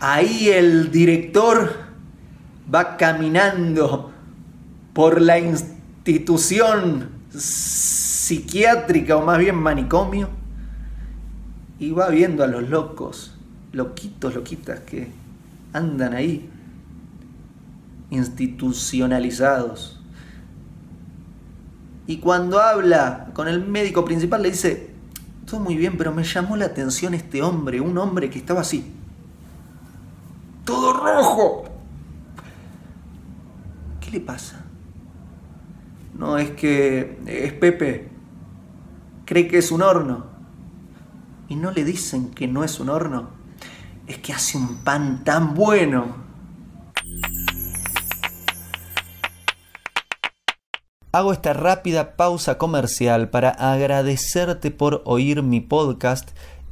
ahí el director va caminando por la institución psiquiátrica o más bien manicomio y va viendo a los locos, loquitos, loquitas que andan ahí institucionalizados. Y cuando habla con el médico principal le dice, todo muy bien, pero me llamó la atención este hombre, un hombre que estaba así, todo rojo. ¿Qué le pasa? No, es que es Pepe, cree que es un horno. Y no le dicen que no es un horno, es que hace un pan tan bueno Hago esta rápida pausa comercial para agradecerte por oír mi podcast